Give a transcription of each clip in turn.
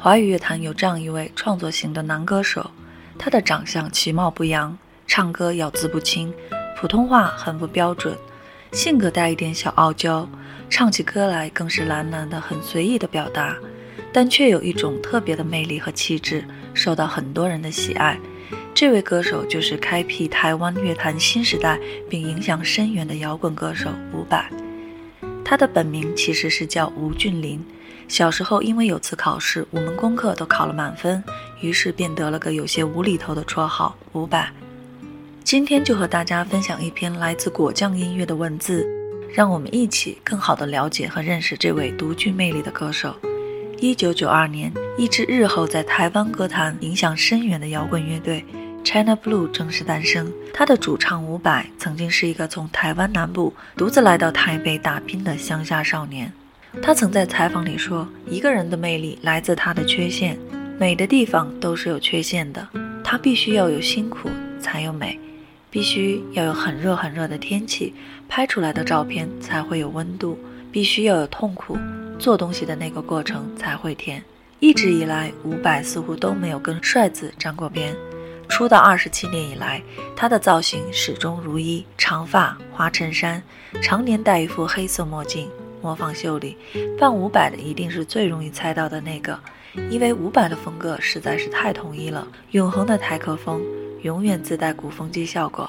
华语乐坛有这样一位创作型的男歌手，他的长相其貌不扬，唱歌咬字不清，普通话很不标准，性格带一点小傲娇，唱起歌来更是懒懒的很随意的表达，但却有一种特别的魅力和气质，受到很多人的喜爱。这位歌手就是开辟台湾乐坛新时代并影响深远的摇滚歌手伍佰，他的本名其实是叫吴俊霖。小时候，因为有次考试，五门功课都考了满分，于是便得了个有些无厘头的绰号“五百”。今天就和大家分享一篇来自果酱音乐的文字，让我们一起更好地了解和认识这位独具魅力的歌手。一九九二年，一支日后在台湾歌坛影响深远的摇滚乐队 China Blue 正式诞生。他的主唱伍佰曾经是一个从台湾南部独自来到台北打拼的乡下少年。他曾在采访里说：“一个人的魅力来自他的缺陷，美的地方都是有缺陷的。他必须要有辛苦才有美，必须要有很热很热的天气，拍出来的照片才会有温度；必须要有痛苦，做东西的那个过程才会甜。”一直以来，伍佰似乎都没有跟帅字沾过边。出道二十七年以来，他的造型始终如一：长发、花衬衫，常年戴一副黑色墨镜。模仿秀里扮伍佰的一定是最容易猜到的那个，因为伍佰的风格实在是太统一了，永恒的台客风，永远自带鼓风机效果。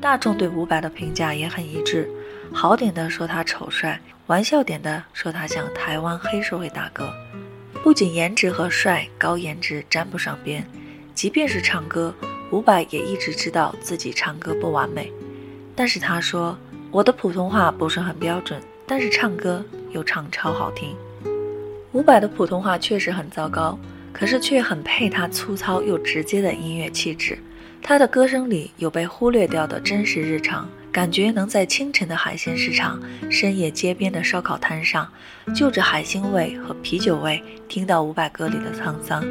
大众对伍佰的评价也很一致，好点的说他丑帅，玩笑点的说他像台湾黑社会大哥。不仅颜值和帅高颜值沾不上边，即便是唱歌，伍佰也一直知道自己唱歌不完美。但是他说：“我的普通话不是很标准。”但是唱歌又唱超好听，伍佰的普通话确实很糟糕，可是却很配他粗糙又直接的音乐气质。他的歌声里有被忽略掉的真实日常，感觉能在清晨的海鲜市场、深夜街边的烧烤摊上，就着海腥味和啤酒味，听到伍佰歌里的沧桑。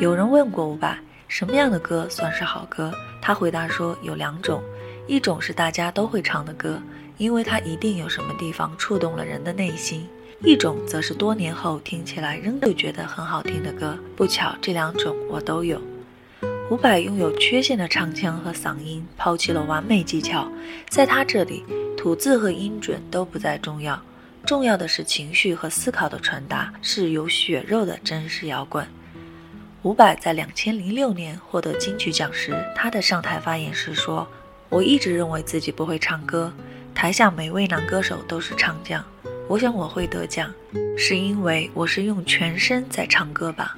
有人问过伍佰，什么样的歌算是好歌？他回答说，有两种，一种是大家都会唱的歌。因为它一定有什么地方触动了人的内心，一种则是多年后听起来仍旧觉得很好听的歌。不巧，这两种我都有。伍佰拥有缺陷的唱腔和嗓音，抛弃了完美技巧，在他这里，吐字和音准都不再重要，重要的是情绪和思考的传达，是有血肉的真实摇滚。伍佰在两千零六年获得金曲奖时，他的上台发言时说：“我一直认为自己不会唱歌。”台下每位男歌手都是唱将，我想我会得奖，是因为我是用全身在唱歌吧。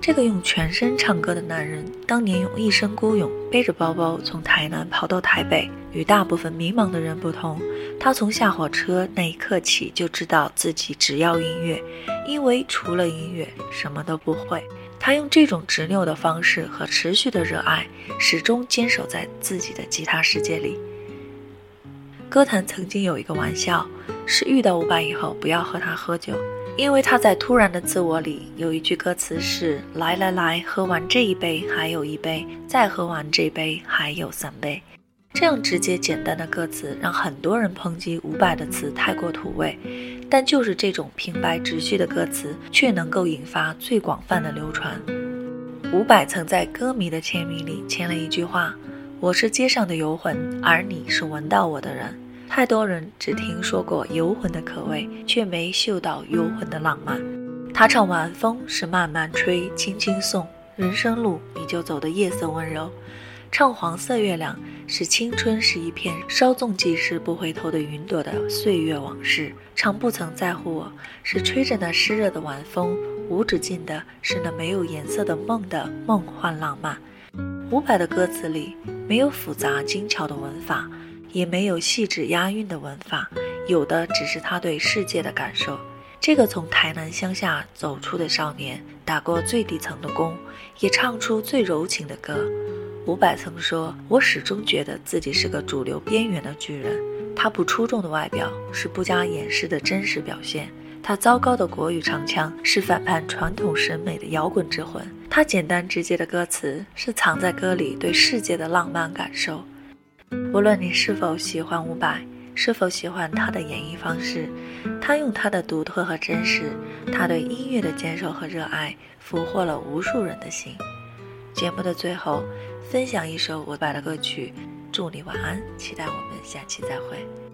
这个用全身唱歌的男人，当年用一身孤勇背着包包从台南跑到台北，与大部分迷茫的人不同，他从下火车那一刻起就知道自己只要音乐，因为除了音乐什么都不会。他用这种执拗的方式和持续的热爱，始终坚守在自己的吉他世界里。歌坛曾经有一个玩笑，是遇到伍佰以后不要和他喝酒，因为他在突然的自我里有一句歌词是“来来来，喝完这一杯还有一杯，再喝完这杯还有三杯”。这样直接简单的歌词让很多人抨击伍佰的词太过土味，但就是这种平白直叙的歌词，却能够引发最广泛的流传。伍佰曾在歌迷的签名里签了一句话。我是街上的游魂，而你是闻到我的人。太多人只听说过游魂的可畏，却没嗅到游魂的浪漫。他唱晚风是慢慢吹，轻轻送人生路，你就走的夜色温柔。唱黄色月亮是青春，是一片稍纵即逝不回头的云朵的岁月往事。唱不曾在乎我是吹着那湿热的晚风，无止境的是那没有颜色的梦的梦幻浪漫。伍佰的歌词里没有复杂精巧的文法，也没有细致押韵的文法，有的只是他对世界的感受。这个从台南乡下走出的少年，打过最底层的工，也唱出最柔情的歌。伍佰曾说：“我始终觉得自己是个主流边缘的巨人。”他不出众的外表是不加掩饰的真实表现，他糟糕的国语唱腔是反叛传统审美的摇滚之魂，他简单直接的歌词是藏在歌里对世界的浪漫感受。无论你是否喜欢伍佰，是否喜欢他的演绎方式，他用他的独特和真实，他对音乐的坚守和热爱，俘获了无数人的心。节目的最后，分享一首伍佰的歌曲。祝你晚安，期待我们下期再会。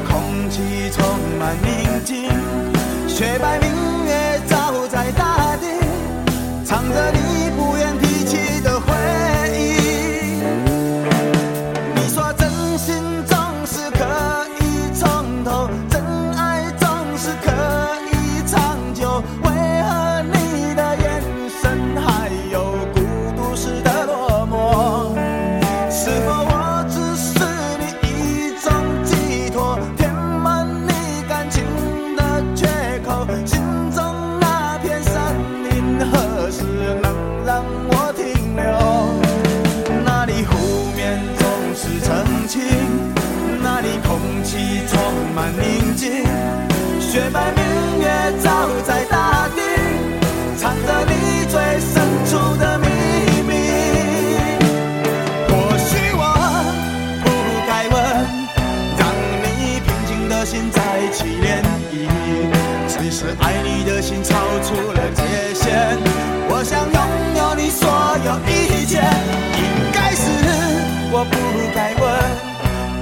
空气充满宁静，雪白明雪白明月照在大地，藏着你最深处的秘密。或许我不该问，让你平静的心再起涟漪。只是爱你的心超出了界限，我想拥有你所有一切。应该是我不该问，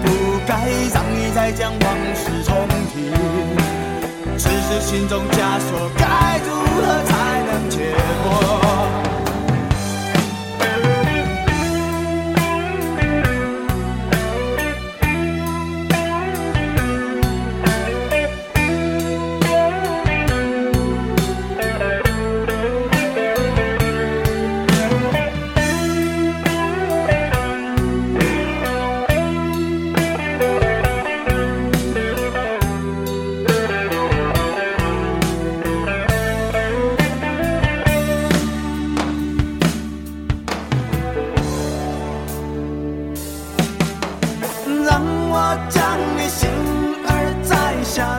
不该让你再将往事重提。心中枷锁该如何将你心儿摘下，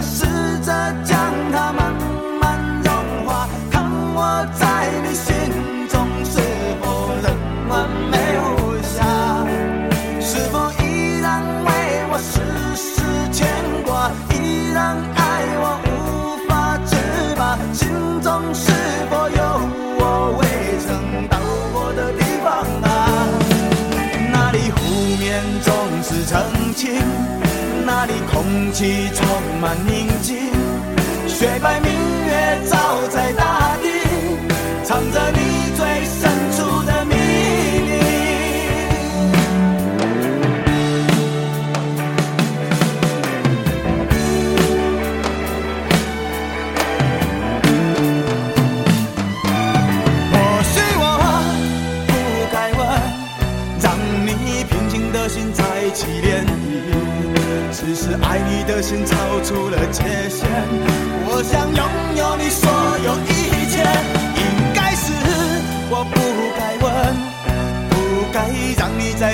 那里空气充满宁静，雪白明月照在大地，藏着你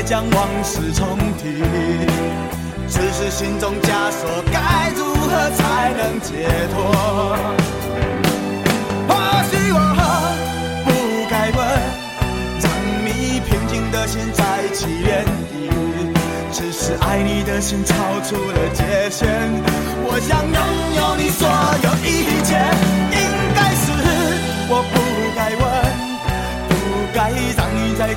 将往事重提。只是心中枷锁，该如何才能解脱？或许我不该问，让你平静的心再起涟漪。只是爱你的心超出了界限，我想拥有你所